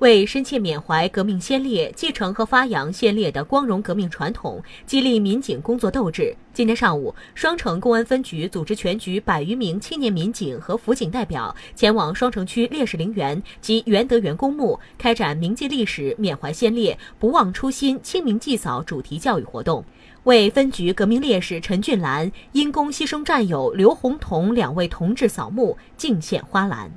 为深切缅怀革命先烈，继承和发扬先烈的光荣革命传统，激励民警工作斗志。今天上午，双城公安分局组织全局百余名青年民警和辅警代表前往双城区烈士陵园及元德园公墓，开展铭记历史、缅怀先烈、不忘初心、清明祭扫主题教育活动。为分局革命烈士陈俊兰、因公牺牲战友刘洪同两位同志扫墓，敬献花篮。